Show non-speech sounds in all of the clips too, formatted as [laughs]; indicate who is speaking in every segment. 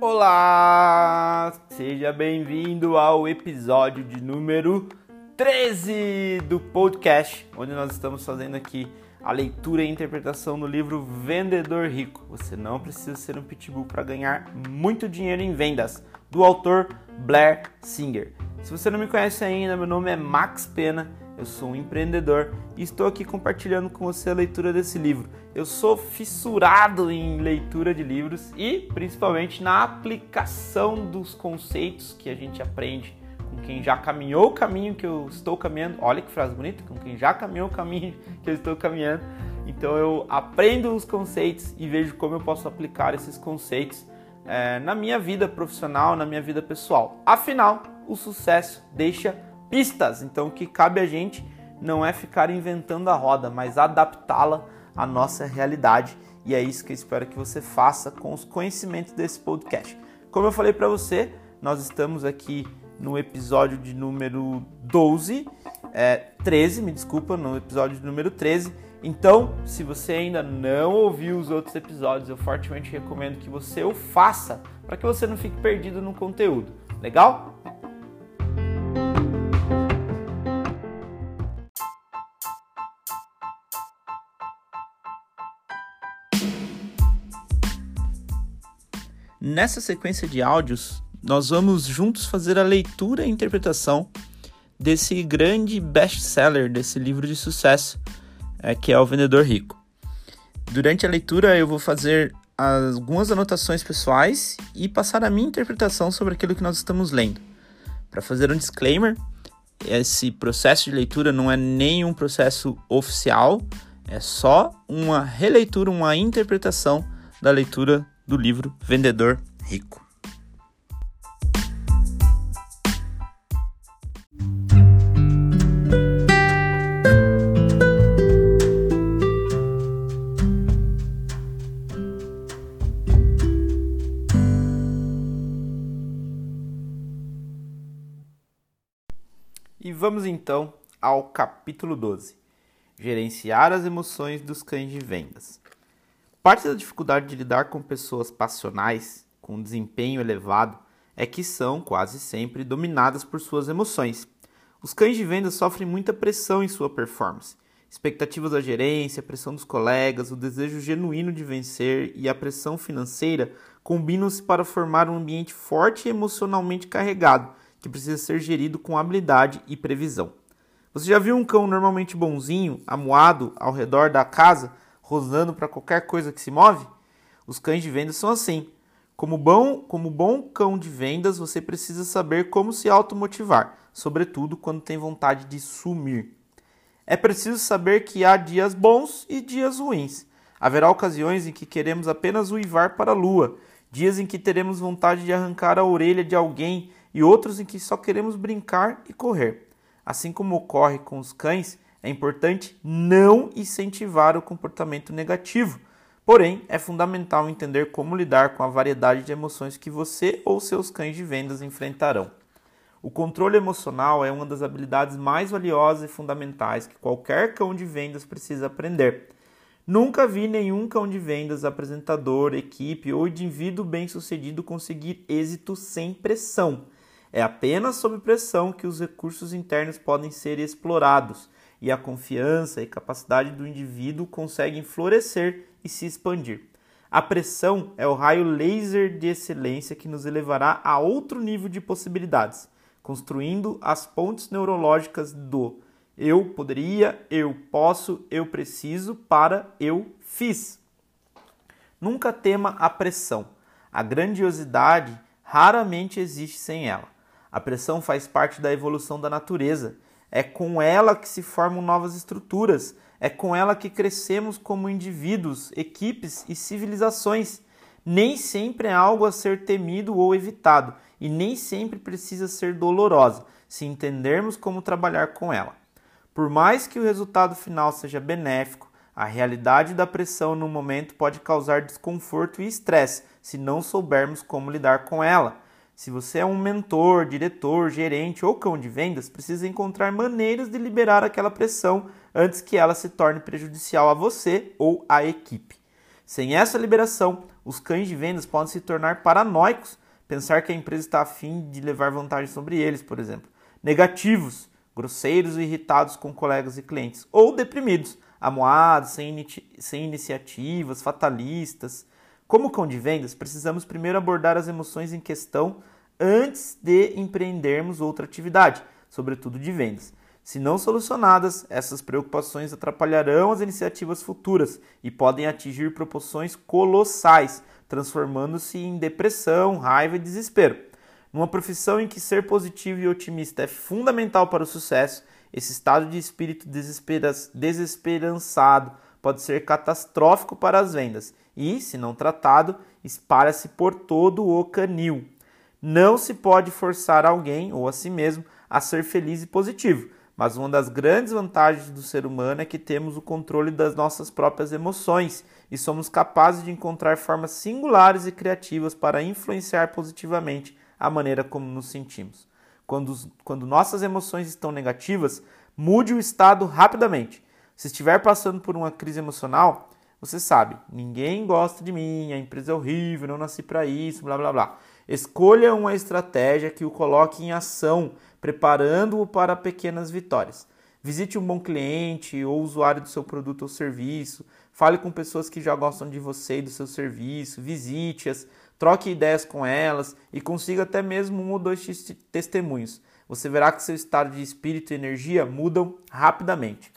Speaker 1: Olá! Seja bem-vindo ao episódio de número 13 do podcast, onde nós estamos fazendo aqui a leitura e interpretação do livro Vendedor Rico. Você não precisa ser um pitbull para ganhar muito dinheiro em vendas, do autor Blair Singer. Se você não me conhece ainda, meu nome é Max Pena eu sou um empreendedor e estou aqui compartilhando com você a leitura desse livro. Eu sou fissurado em leitura de livros e principalmente na aplicação dos conceitos que a gente aprende com quem já caminhou o caminho que eu estou caminhando. Olha que frase bonita, com quem já caminhou o caminho [laughs] que eu estou caminhando. Então eu aprendo os conceitos e vejo como eu posso aplicar esses conceitos é, na minha vida profissional, na minha vida pessoal. Afinal, o sucesso deixa pistas. Então, o que cabe a gente não é ficar inventando a roda, mas adaptá-la à nossa realidade. E é isso que eu espero que você faça com os conhecimentos desse podcast. Como eu falei para você, nós estamos aqui no episódio de número 12, é, 13, me desculpa, no episódio de número 13. Então, se você ainda não ouviu os outros episódios, eu fortemente recomendo que você o faça para que você não fique perdido no conteúdo. Legal? Nessa sequência de áudios, nós vamos juntos fazer a leitura e interpretação desse grande best-seller, desse livro de sucesso, é, que é O Vendedor Rico. Durante a leitura, eu vou fazer algumas anotações pessoais e passar a minha interpretação sobre aquilo que nós estamos lendo. Para fazer um disclaimer, esse processo de leitura não é nenhum processo oficial, é só uma releitura, uma interpretação da leitura do livro Vendedor Rico. E vamos então ao capítulo 12: Gerenciar as emoções dos cães de vendas. Parte da dificuldade de lidar com pessoas passionais, com desempenho elevado, é que são, quase sempre, dominadas por suas emoções. Os cães de venda sofrem muita pressão em sua performance. Expectativas da gerência, pressão dos colegas, o desejo genuíno de vencer e a pressão financeira combinam-se para formar um ambiente forte e emocionalmente carregado, que precisa ser gerido com habilidade e previsão. Você já viu um cão normalmente bonzinho, amuado, ao redor da casa? Rosnando para qualquer coisa que se move? Os cães de vendas são assim. Como bom, como bom cão de vendas, você precisa saber como se automotivar, sobretudo quando tem vontade de sumir. É preciso saber que há dias bons e dias ruins. Haverá ocasiões em que queremos apenas uivar para a lua, dias em que teremos vontade de arrancar a orelha de alguém e outros em que só queremos brincar e correr. Assim como ocorre com os cães, é importante não incentivar o comportamento negativo, porém é fundamental entender como lidar com a variedade de emoções que você ou seus cães de vendas enfrentarão. O controle emocional é uma das habilidades mais valiosas e fundamentais que qualquer cão de vendas precisa aprender. Nunca vi nenhum cão de vendas, apresentador, equipe ou indivíduo bem-sucedido conseguir êxito sem pressão. É apenas sob pressão que os recursos internos podem ser explorados e a confiança e capacidade do indivíduo conseguem florescer e se expandir. A pressão é o raio laser de excelência que nos elevará a outro nível de possibilidades, construindo as pontes neurológicas do eu poderia, eu posso, eu preciso para eu fiz. Nunca tema a pressão. A grandiosidade raramente existe sem ela. A pressão faz parte da evolução da natureza é com ela que se formam novas estruturas, é com ela que crescemos como indivíduos, equipes e civilizações. Nem sempre é algo a ser temido ou evitado, e nem sempre precisa ser dolorosa, se entendermos como trabalhar com ela. Por mais que o resultado final seja benéfico, a realidade da pressão no momento pode causar desconforto e estresse se não soubermos como lidar com ela. Se você é um mentor, diretor, gerente ou cão de vendas, precisa encontrar maneiras de liberar aquela pressão antes que ela se torne prejudicial a você ou à equipe. Sem essa liberação, os cães de vendas podem se tornar paranoicos, pensar que a empresa está afim de levar vantagem sobre eles, por exemplo. Negativos, grosseiros e irritados com colegas e clientes, ou deprimidos, amoados, sem, sem iniciativas, fatalistas. Como cão de vendas, precisamos primeiro abordar as emoções em questão antes de empreendermos outra atividade, sobretudo de vendas. Se não solucionadas, essas preocupações atrapalharão as iniciativas futuras e podem atingir proporções colossais, transformando-se em depressão, raiva e desespero. Numa profissão em que ser positivo e otimista é fundamental para o sucesso, esse estado de espírito desesperançado pode ser catastrófico para as vendas e, se não tratado, espalha-se por todo o canil. Não se pode forçar alguém ou a si mesmo a ser feliz e positivo, mas uma das grandes vantagens do ser humano é que temos o controle das nossas próprias emoções e somos capazes de encontrar formas singulares e criativas para influenciar positivamente a maneira como nos sentimos. Quando, quando nossas emoções estão negativas, mude o estado rapidamente. Se estiver passando por uma crise emocional, você sabe, ninguém gosta de mim, a empresa é horrível, não nasci para isso, blá blá blá. Escolha uma estratégia que o coloque em ação, preparando-o para pequenas vitórias. Visite um bom cliente ou usuário do seu produto ou serviço, fale com pessoas que já gostam de você e do seu serviço, visite-as, troque ideias com elas e consiga até mesmo um ou dois testemunhos. Você verá que seu estado de espírito e energia mudam rapidamente.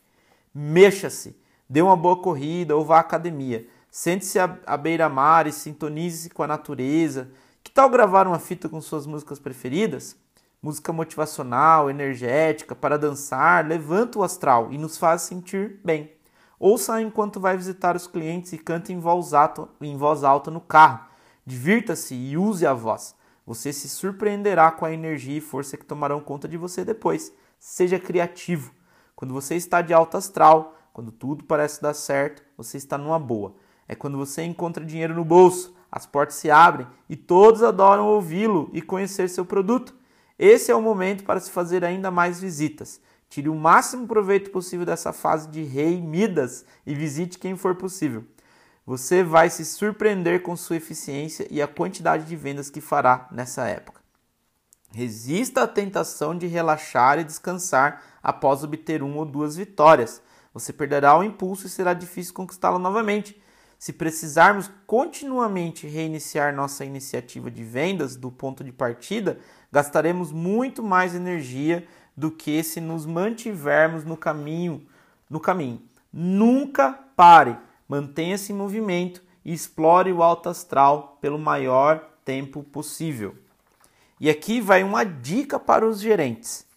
Speaker 1: Mexa-se! Dê uma boa corrida ou vá à academia. Sente-se à beira-mar e sintonize-se com a natureza. Que tal gravar uma fita com suas músicas preferidas? Música motivacional, energética, para dançar, levanta o astral e nos faz sentir bem. Ouça enquanto vai visitar os clientes e cante em voz alta, em voz alta no carro. Divirta-se e use a voz. Você se surpreenderá com a energia e força que tomarão conta de você depois. Seja criativo. Quando você está de alto astral, quando tudo parece dar certo, você está numa boa. É quando você encontra dinheiro no bolso, as portas se abrem e todos adoram ouvi-lo e conhecer seu produto. Esse é o momento para se fazer ainda mais visitas. Tire o máximo proveito possível dessa fase de rei Midas e visite quem for possível. Você vai se surpreender com sua eficiência e a quantidade de vendas que fará nessa época. Resista à tentação de relaxar e descansar após obter uma ou duas vitórias. Você perderá o impulso e será difícil conquistá-lo novamente. Se precisarmos continuamente reiniciar nossa iniciativa de vendas do ponto de partida, gastaremos muito mais energia do que se nos mantivermos no caminho, no caminho. Nunca pare, mantenha-se em movimento e explore o alto astral pelo maior tempo possível. E aqui vai uma dica para os gerentes.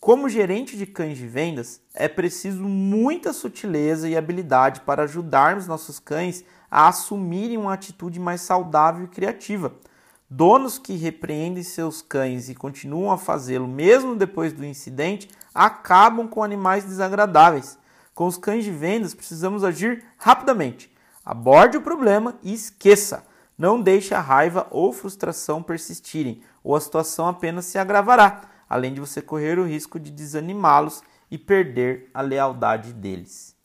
Speaker 1: Como gerente de cães de vendas, é preciso muita sutileza e habilidade para ajudarmos nossos cães a assumirem uma atitude mais saudável e criativa. Donos que repreendem seus cães e continuam a fazê-lo mesmo depois do incidente acabam com animais desagradáveis. Com os cães de vendas, precisamos agir rapidamente. Aborde o problema e esqueça. Não deixe a raiva ou frustração persistirem, ou a situação apenas se agravará além de você correr o risco de desanimá-los e perder a lealdade deles.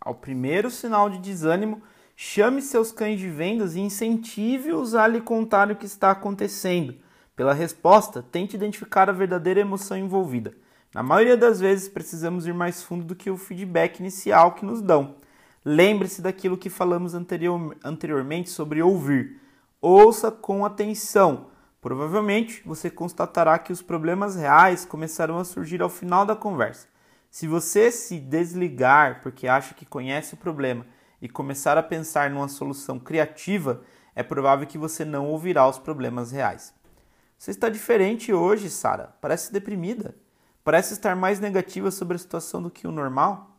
Speaker 1: Ao primeiro sinal de desânimo, chame seus cães de vendas e incentive-os a lhe contar o que está acontecendo. Pela resposta, tente identificar a verdadeira emoção envolvida. Na maioria das vezes, precisamos ir mais fundo do que o feedback inicial que nos dão. Lembre-se daquilo que falamos anterior, anteriormente sobre ouvir. Ouça com atenção Provavelmente você constatará que os problemas reais começarão a surgir ao final da conversa. Se você se desligar porque acha que conhece o problema e começar a pensar numa solução criativa, é provável que você não ouvirá os problemas reais. Você está diferente hoje, Sara. Parece deprimida. Parece estar mais negativa sobre a situação do que o normal.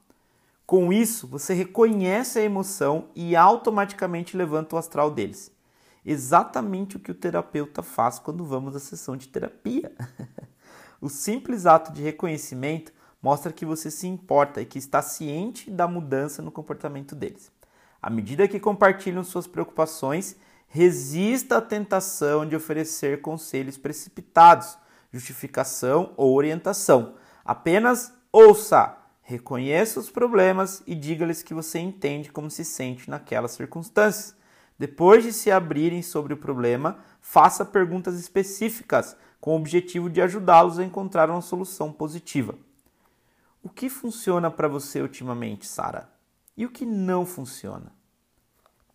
Speaker 1: Com isso, você reconhece a emoção e automaticamente levanta o astral deles exatamente o que o terapeuta faz quando vamos à sessão de terapia. [laughs] o simples ato de reconhecimento mostra que você se importa e que está ciente da mudança no comportamento deles. À medida que compartilham suas preocupações, resista à tentação de oferecer conselhos precipitados, justificação ou orientação. Apenas ouça, reconheça os problemas e diga-lhes que você entende como se sente naquelas circunstâncias. Depois de se abrirem sobre o problema, faça perguntas específicas com o objetivo de ajudá-los a encontrar uma solução positiva. O que funciona para você ultimamente, Sara? E o que não funciona?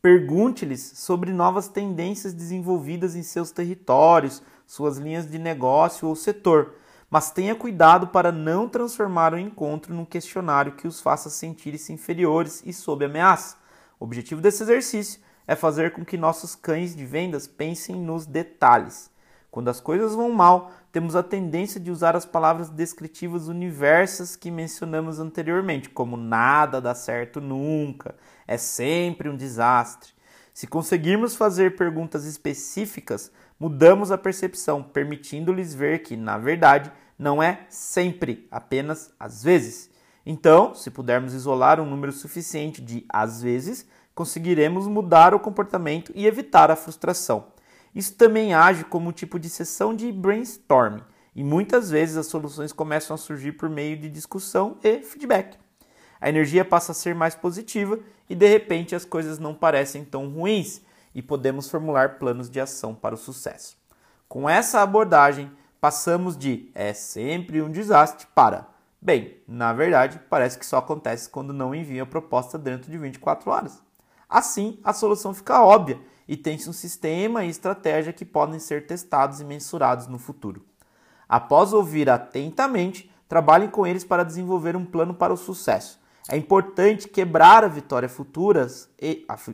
Speaker 1: Pergunte-lhes sobre novas tendências desenvolvidas em seus territórios, suas linhas de negócio ou setor, mas tenha cuidado para não transformar o encontro num questionário que os faça sentir-se inferiores e sob ameaça. O objetivo desse exercício é fazer com que nossos cães de vendas pensem nos detalhes. Quando as coisas vão mal, temos a tendência de usar as palavras descritivas universas que mencionamos anteriormente, como nada dá certo nunca, é sempre um desastre. Se conseguirmos fazer perguntas específicas, mudamos a percepção, permitindo-lhes ver que, na verdade, não é sempre, apenas às vezes. Então, se pudermos isolar um número suficiente de às vezes, conseguiremos mudar o comportamento e evitar a frustração. Isso também age como um tipo de sessão de brainstorming, e muitas vezes as soluções começam a surgir por meio de discussão e feedback. A energia passa a ser mais positiva e de repente as coisas não parecem tão ruins e podemos formular planos de ação para o sucesso. Com essa abordagem, passamos de é sempre um desastre para bem, na verdade, parece que só acontece quando não envia a proposta dentro de 24 horas. Assim, a solução fica óbvia e tem-se um sistema e estratégia que podem ser testados e mensurados no futuro. Após ouvir atentamente, trabalhem com eles para desenvolver um plano para o sucesso. É importante quebrar a vitória futuras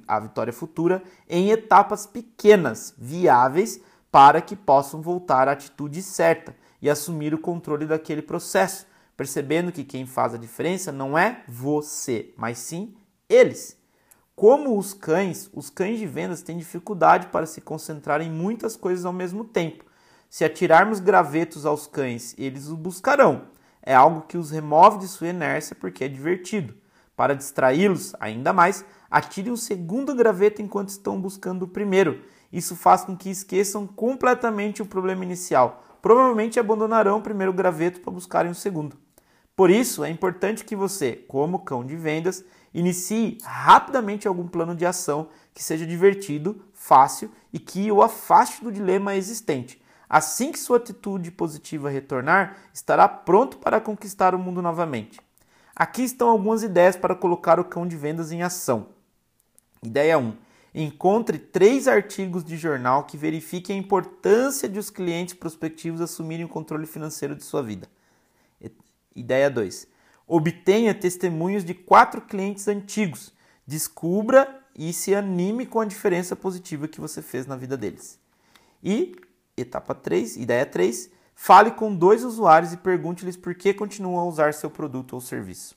Speaker 1: a vitória futura em etapas pequenas, viáveis, para que possam voltar à atitude certa e assumir o controle daquele processo, percebendo que quem faz a diferença não é você, mas sim eles. Como os cães, os cães de vendas têm dificuldade para se concentrar em muitas coisas ao mesmo tempo. Se atirarmos gravetos aos cães, eles os buscarão. É algo que os remove de sua inércia porque é divertido. Para distraí-los ainda mais, atire um segundo graveto enquanto estão buscando o primeiro. Isso faz com que esqueçam completamente o problema inicial. Provavelmente abandonarão o primeiro graveto para buscarem o segundo. Por isso, é importante que você, como cão de vendas, inicie rapidamente algum plano de ação que seja divertido, fácil e que o afaste do dilema existente. Assim que sua atitude positiva retornar, estará pronto para conquistar o mundo novamente. Aqui estão algumas ideias para colocar o cão de vendas em ação. Ideia 1. Encontre três artigos de jornal que verifiquem a importância de os clientes prospectivos assumirem o controle financeiro de sua vida. Ideia 2. Obtenha testemunhos de quatro clientes antigos. Descubra e se anime com a diferença positiva que você fez na vida deles. E etapa 3, ideia 3, fale com dois usuários e pergunte-lhes por que continuam a usar seu produto ou serviço.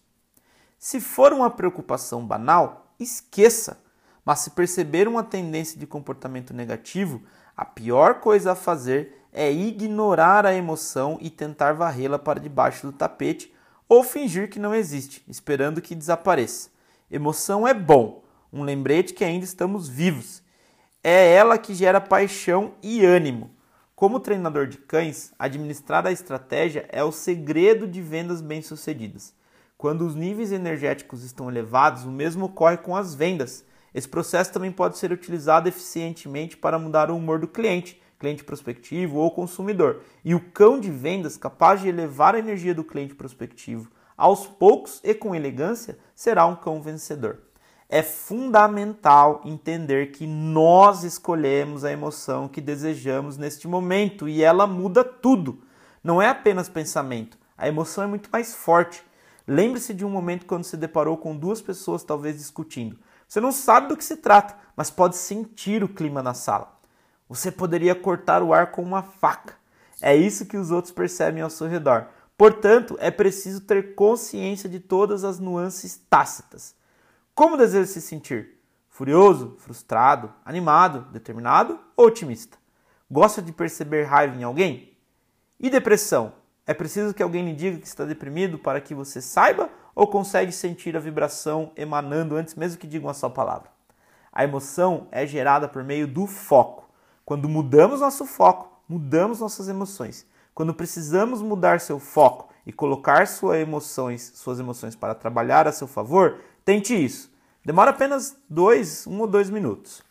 Speaker 1: Se for uma preocupação banal, esqueça. Mas se perceber uma tendência de comportamento negativo, a pior coisa a fazer é ignorar a emoção e tentar varrê-la para debaixo do tapete ou fingir que não existe, esperando que desapareça. Emoção é bom, um lembrete que ainda estamos vivos. É ela que gera paixão e ânimo. Como treinador de cães, administrar a estratégia é o segredo de vendas bem-sucedidas. Quando os níveis energéticos estão elevados, o mesmo ocorre com as vendas. Esse processo também pode ser utilizado eficientemente para mudar o humor do cliente, cliente prospectivo ou consumidor. E o cão de vendas capaz de elevar a energia do cliente prospectivo aos poucos e com elegância será um cão vencedor. É fundamental entender que nós escolhemos a emoção que desejamos neste momento e ela muda tudo. Não é apenas pensamento, a emoção é muito mais forte. Lembre-se de um momento quando se deparou com duas pessoas talvez discutindo. Você não sabe do que se trata, mas pode sentir o clima na sala. Você poderia cortar o ar com uma faca. É isso que os outros percebem ao seu redor. Portanto, é preciso ter consciência de todas as nuances tácitas. Como deseja se sentir? Furioso, frustrado, animado, determinado ou otimista? Gosta de perceber raiva em alguém? E depressão? É preciso que alguém lhe diga que está deprimido para que você saiba ou consegue sentir a vibração emanando antes mesmo que diga uma só palavra? A emoção é gerada por meio do foco. Quando mudamos nosso foco, mudamos nossas emoções. Quando precisamos mudar seu foco e colocar suas emoções, suas emoções para trabalhar a seu favor, tente isso. Demora apenas dois, um ou dois minutos.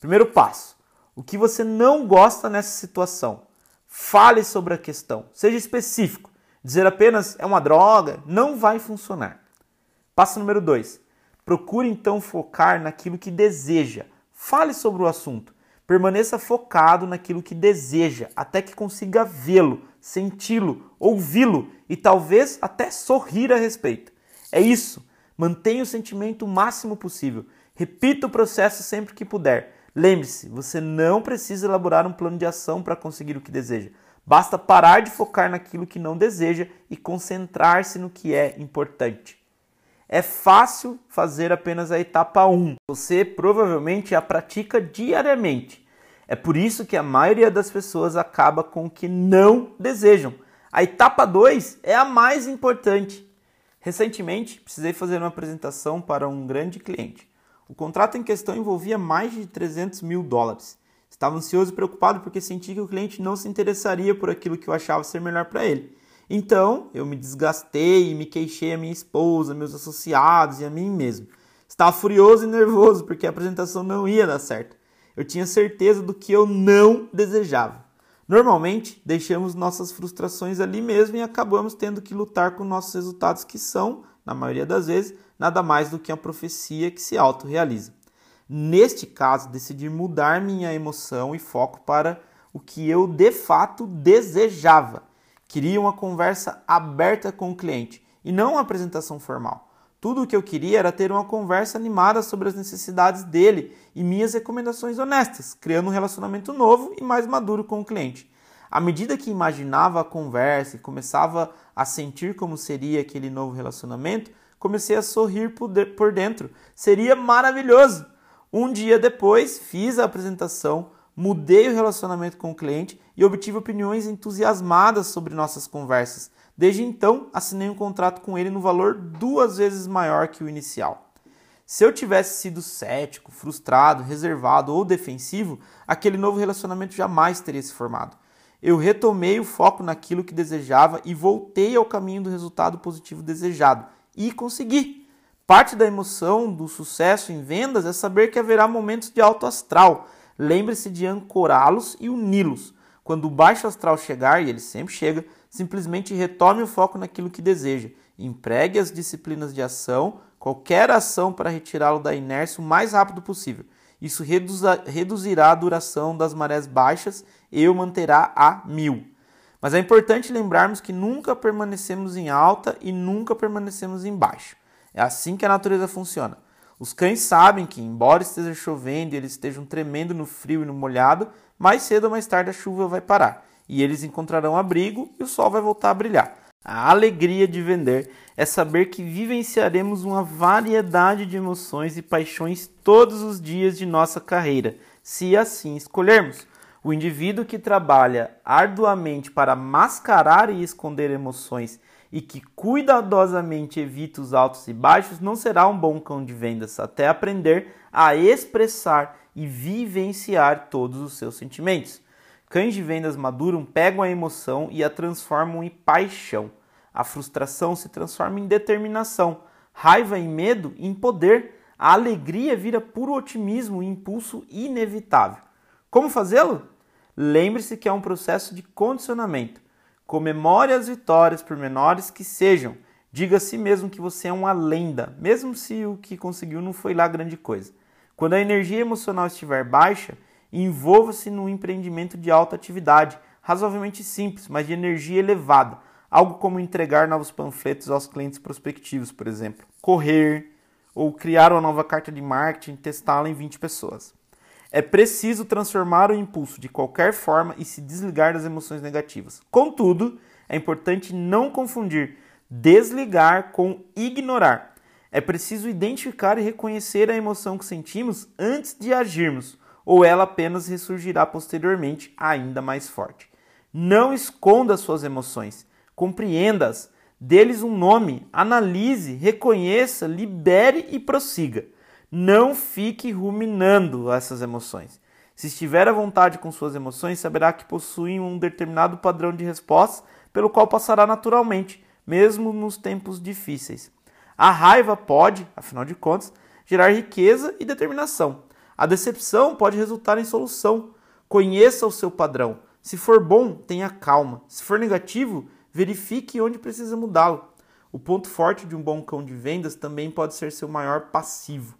Speaker 1: Primeiro passo: o que você não gosta nessa situação? Fale sobre a questão. Seja específico. Dizer apenas é uma droga não vai funcionar. Passo número 2. Procure então focar naquilo que deseja. Fale sobre o assunto. Permaneça focado naquilo que deseja, até que consiga vê-lo, senti-lo, ouvi-lo e talvez até sorrir a respeito. É isso. Mantenha o sentimento o máximo possível. Repita o processo sempre que puder. Lembre-se, você não precisa elaborar um plano de ação para conseguir o que deseja. Basta parar de focar naquilo que não deseja e concentrar-se no que é importante. É fácil fazer apenas a etapa 1. Você provavelmente a pratica diariamente. É por isso que a maioria das pessoas acaba com o que não desejam. A etapa 2 é a mais importante. Recentemente, precisei fazer uma apresentação para um grande cliente. O contrato em questão envolvia mais de 300 mil dólares. Estava ansioso e preocupado porque senti que o cliente não se interessaria por aquilo que eu achava ser melhor para ele. Então, eu me desgastei e me queixei a minha esposa, meus associados e a mim mesmo. Estava furioso e nervoso porque a apresentação não ia dar certo. Eu tinha certeza do que eu não desejava. Normalmente, deixamos nossas frustrações ali mesmo e acabamos tendo que lutar com nossos resultados que são, na maioria das vezes, nada mais do que a profecia que se autorrealiza. Neste caso, decidi mudar minha emoção e foco para o que eu de fato desejava. Queria uma conversa aberta com o cliente e não uma apresentação formal. Tudo o que eu queria era ter uma conversa animada sobre as necessidades dele e minhas recomendações honestas, criando um relacionamento novo e mais maduro com o cliente. À medida que imaginava a conversa e começava a sentir como seria aquele novo relacionamento, comecei a sorrir por dentro. Seria maravilhoso! Um dia depois, fiz a apresentação, mudei o relacionamento com o cliente e obtive opiniões entusiasmadas sobre nossas conversas. Desde então, assinei um contrato com ele no valor duas vezes maior que o inicial. Se eu tivesse sido cético, frustrado, reservado ou defensivo, aquele novo relacionamento jamais teria se formado. Eu retomei o foco naquilo que desejava e voltei ao caminho do resultado positivo desejado, e conseguir. Parte da emoção do sucesso em vendas é saber que haverá momentos de alto astral. Lembre-se de ancorá-los e uni-los. Quando o baixo astral chegar, e ele sempre chega, simplesmente retome o foco naquilo que deseja. Empregue as disciplinas de ação, qualquer ação para retirá-lo da inércia o mais rápido possível. Isso reduzirá a duração das marés baixas e o manterá a mil. Mas é importante lembrarmos que nunca permanecemos em alta e nunca permanecemos em baixo. É assim que a natureza funciona. Os cães sabem que, embora esteja chovendo e eles estejam tremendo no frio e no molhado, mais cedo ou mais tarde a chuva vai parar e eles encontrarão abrigo e o sol vai voltar a brilhar. A alegria de vender é saber que vivenciaremos uma variedade de emoções e paixões todos os dias de nossa carreira, se assim escolhermos. O indivíduo que trabalha arduamente para mascarar e esconder emoções e que cuidadosamente evita os altos e baixos não será um bom cão de vendas até aprender a expressar e vivenciar todos os seus sentimentos. Cães de vendas maduram pegam a emoção e a transformam em paixão. A frustração se transforma em determinação, raiva e medo em poder. A alegria vira puro otimismo e impulso inevitável. Como fazê-lo? Lembre-se que é um processo de condicionamento. Comemore as vitórias, por menores que sejam. Diga a si mesmo que você é uma lenda, mesmo se o que conseguiu não foi lá grande coisa. Quando a energia emocional estiver baixa, envolva-se num empreendimento de alta atividade, razoavelmente simples, mas de energia elevada. Algo como entregar novos panfletos aos clientes prospectivos, por exemplo. Correr ou criar uma nova carta de marketing e testá-la em 20 pessoas. É preciso transformar o impulso de qualquer forma e se desligar das emoções negativas. Contudo, é importante não confundir desligar com ignorar. É preciso identificar e reconhecer a emoção que sentimos antes de agirmos, ou ela apenas ressurgirá posteriormente ainda mais forte. Não esconda suas emoções, compreenda-as, dê-lhes um nome, analise, reconheça, libere e prossiga. Não fique ruminando essas emoções. Se estiver à vontade com suas emoções, saberá que possuem um determinado padrão de resposta pelo qual passará naturalmente, mesmo nos tempos difíceis. A raiva pode, afinal de contas, gerar riqueza e determinação. A decepção pode resultar em solução. Conheça o seu padrão. Se for bom, tenha calma. Se for negativo, verifique onde precisa mudá-lo. O ponto forte de um bom cão de vendas também pode ser seu maior passivo.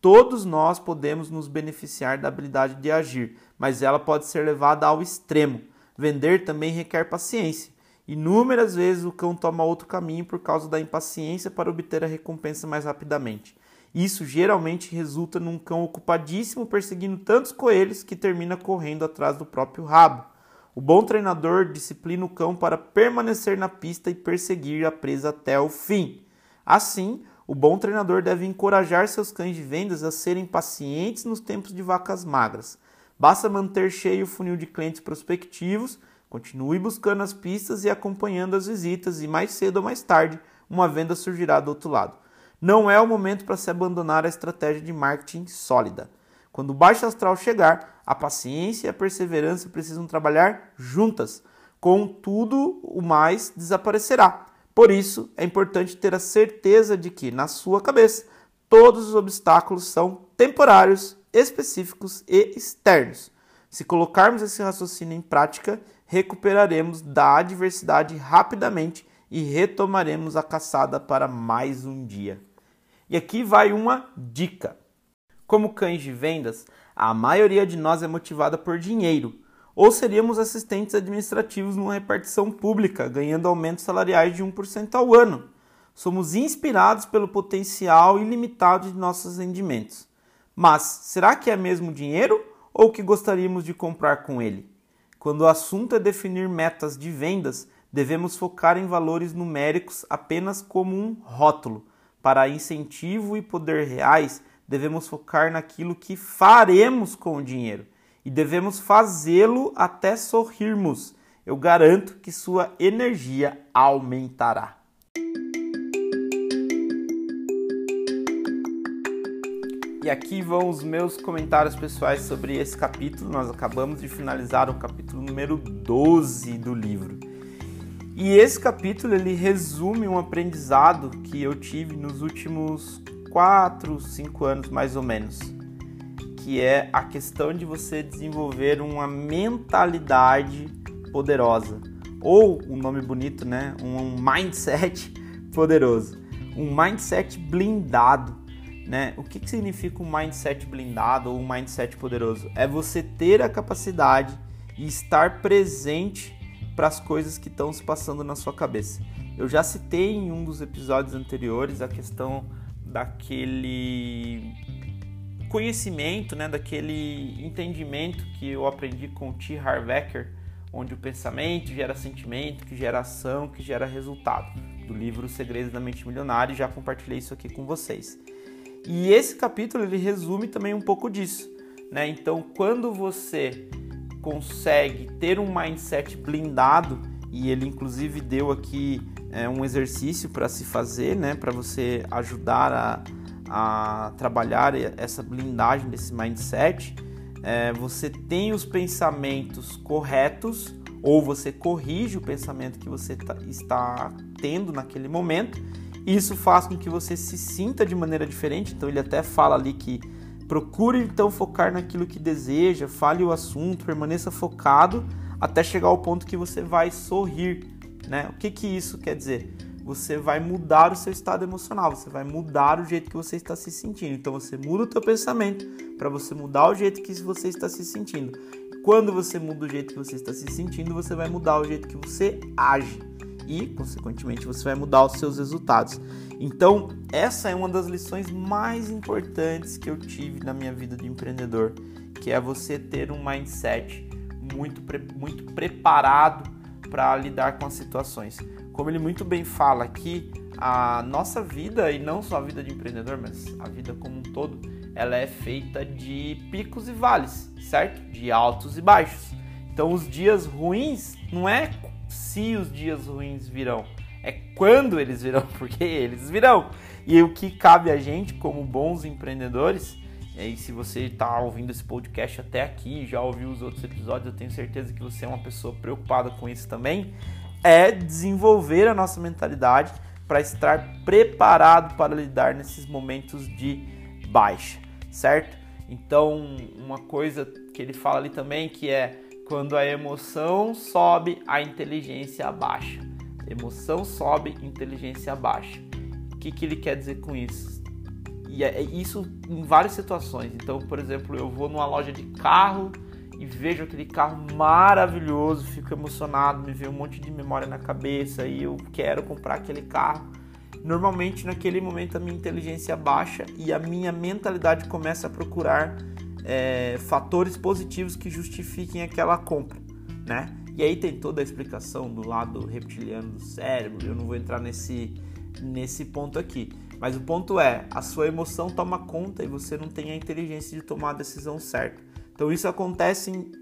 Speaker 1: Todos nós podemos nos beneficiar da habilidade de agir, mas ela pode ser levada ao extremo. Vender também requer paciência. Inúmeras vezes o cão toma outro caminho por causa da impaciência para obter a recompensa mais rapidamente. Isso geralmente resulta num cão ocupadíssimo perseguindo tantos coelhos que termina correndo atrás do próprio rabo. O bom treinador disciplina o cão para permanecer na pista e perseguir a presa até o fim. Assim, o bom treinador deve encorajar seus cães de vendas a serem pacientes nos tempos de vacas magras. Basta manter cheio o funil de clientes prospectivos, continue buscando as pistas e acompanhando as visitas, e mais cedo ou mais tarde, uma venda surgirá do outro lado. Não é o momento para se abandonar a estratégia de marketing sólida. Quando o baixo astral chegar, a paciência e a perseverança precisam trabalhar juntas. Contudo, o mais desaparecerá. Por isso, é importante ter a certeza de que, na sua cabeça, todos os obstáculos são temporários, específicos e externos. Se colocarmos esse raciocínio em prática, recuperaremos da adversidade rapidamente e retomaremos a caçada para mais um dia. E aqui vai uma dica. Como cães de vendas, a maioria de nós é motivada por dinheiro ou seríamos assistentes administrativos numa repartição pública, ganhando aumentos salariais de 1% ao ano. Somos inspirados pelo potencial ilimitado de nossos rendimentos. Mas será que é mesmo dinheiro ou que gostaríamos de comprar com ele? Quando o assunto é definir metas de vendas, devemos focar em valores numéricos apenas como um rótulo. Para incentivo e poder reais, devemos focar naquilo que faremos com o dinheiro e devemos fazê-lo até sorrirmos. Eu garanto que sua energia aumentará. E aqui vão os meus comentários pessoais sobre esse capítulo. Nós acabamos de finalizar o capítulo número 12 do livro. E esse capítulo ele resume um aprendizado que eu tive nos últimos 4, 5 anos mais ou menos que é a questão de você desenvolver uma mentalidade poderosa ou um nome bonito, né? Um mindset [laughs] poderoso, um mindset blindado, né? O que, que significa um mindset blindado ou um mindset poderoso? É você ter a capacidade e estar presente para as coisas que estão se passando na sua cabeça. Eu já citei em um dos episódios anteriores a questão daquele conhecimento, né, daquele entendimento que eu aprendi com o T. Harv Eker, onde o pensamento gera sentimento, que gera ação, que gera resultado, do livro Segredos da Mente Milionária, e já compartilhei isso aqui com vocês. E esse capítulo ele resume também um pouco disso, né? Então, quando você consegue ter um mindset blindado, e ele inclusive deu aqui é, um exercício para se fazer, né, para você ajudar a a trabalhar essa blindagem desse mindset, é, você tem os pensamentos corretos ou você corrige o pensamento que você tá, está tendo naquele momento. Isso faz com que você se sinta de maneira diferente. Então ele até fala ali que procure então focar naquilo que deseja, fale o assunto, permaneça focado até chegar ao ponto que você vai sorrir, né? O que que isso quer dizer? Você vai mudar o seu estado emocional, você vai mudar o jeito que você está se sentindo. Então você muda o teu pensamento para você mudar o jeito que você está se sentindo. Quando você muda o jeito que você está se sentindo, você vai mudar o jeito que você age e, consequentemente, você vai mudar os seus resultados. Então, essa é uma das lições mais importantes que eu tive na minha vida de empreendedor, que é você ter um mindset muito, muito preparado para lidar com as situações como ele muito bem fala aqui, a nossa vida, e não só a vida de empreendedor, mas a vida como um todo, ela é feita de picos e vales, certo? De altos e baixos. Então, os dias ruins não é se os dias ruins virão, é quando eles virão, [laughs] porque eles virão. E o que cabe a gente, como bons empreendedores, e se você está ouvindo esse podcast até aqui, já ouviu os outros episódios, eu tenho certeza que você é uma pessoa preocupada com isso também, é desenvolver a nossa mentalidade para estar preparado para lidar nesses momentos de baixa, certo? Então, uma coisa que ele fala ali também que é quando a emoção sobe, a inteligência baixa. Emoção sobe, inteligência baixa. O que, que ele quer dizer com isso? E é, é isso em várias situações. Então, por exemplo, eu vou numa loja de carro e vejo aquele carro maravilhoso, fico emocionado, me vem um monte de memória na cabeça e eu quero comprar aquele carro. Normalmente, naquele momento, a minha inteligência baixa e a minha mentalidade começa a procurar é, fatores positivos que justifiquem aquela compra, né? E aí tem toda a explicação do lado reptiliano do cérebro, eu não vou entrar nesse, nesse ponto aqui. Mas o ponto é, a sua emoção toma conta e você não tem a inteligência de tomar a decisão certa. Então isso acontece em,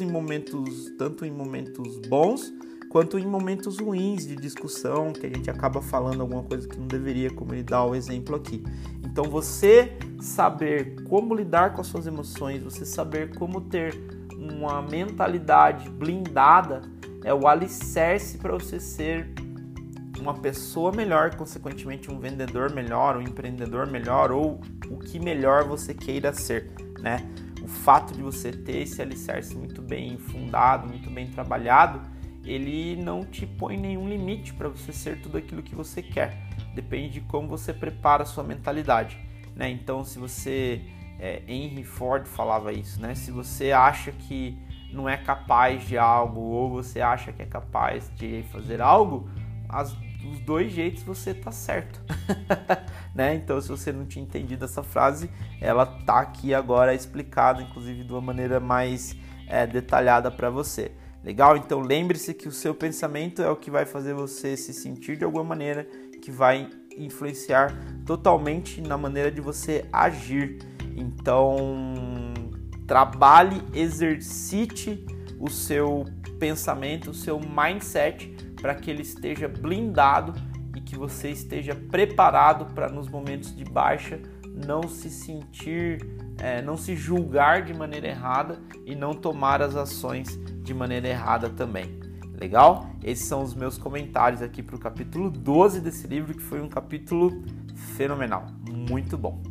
Speaker 1: em momentos, tanto em momentos bons quanto em momentos ruins de discussão, que a gente acaba falando alguma coisa que não deveria, como ele dá o exemplo aqui. Então você saber como lidar com as suas emoções, você saber como ter uma mentalidade blindada é o alicerce para você ser uma pessoa melhor, consequentemente um vendedor melhor, um empreendedor melhor ou o que melhor você queira ser, né? O fato de você ter esse alicerce muito bem fundado, muito bem trabalhado, ele não te põe nenhum limite para você ser tudo aquilo que você quer. Depende de como você prepara a sua mentalidade, né? Então, se você é, Henry Ford falava isso, né? Se você acha que não é capaz de algo ou você acha que é capaz de fazer algo, as, os dois jeitos você tá certo, [laughs] né? Então, se você não tinha entendido essa frase, ela tá aqui agora explicada, inclusive de uma maneira mais é, detalhada para você. Legal? Então lembre-se que o seu pensamento é o que vai fazer você se sentir de alguma maneira, que vai influenciar totalmente na maneira de você agir. Então trabalhe, exercite o seu pensamento, o seu mindset para que ele esteja blindado e que você esteja preparado para nos momentos de baixa não se sentir, é, não se julgar de maneira errada e não tomar as ações de maneira errada também. Legal? Esses são os meus comentários aqui para o capítulo 12 desse livro, que foi um capítulo fenomenal, muito bom.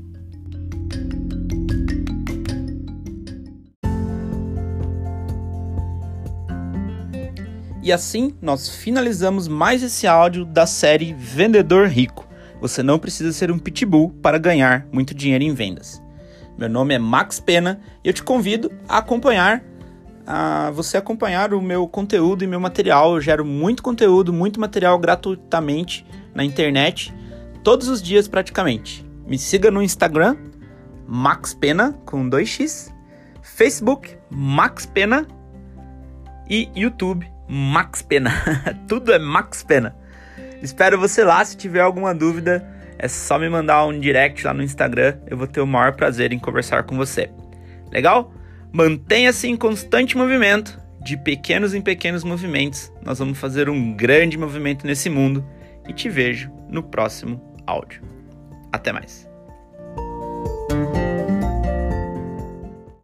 Speaker 1: E assim nós finalizamos mais esse áudio da série Vendedor Rico. Você não precisa ser um pitbull para ganhar muito dinheiro em vendas. Meu nome é Max Pena e eu te convido a acompanhar a você acompanhar o meu conteúdo e meu material. Eu gero muito conteúdo, muito material gratuitamente na internet, todos os dias praticamente. Me siga no Instagram, Max Pena, com 2x, Facebook, Max Pena e YouTube, Max Pena. [laughs] Tudo é Max Pena. Espero você lá. Se tiver alguma dúvida, é só me mandar um direct lá no Instagram. Eu vou ter o maior prazer em conversar com você. Legal? Mantenha-se em constante movimento, de pequenos em pequenos movimentos. Nós vamos fazer um grande movimento nesse mundo e te vejo no próximo áudio. Até mais.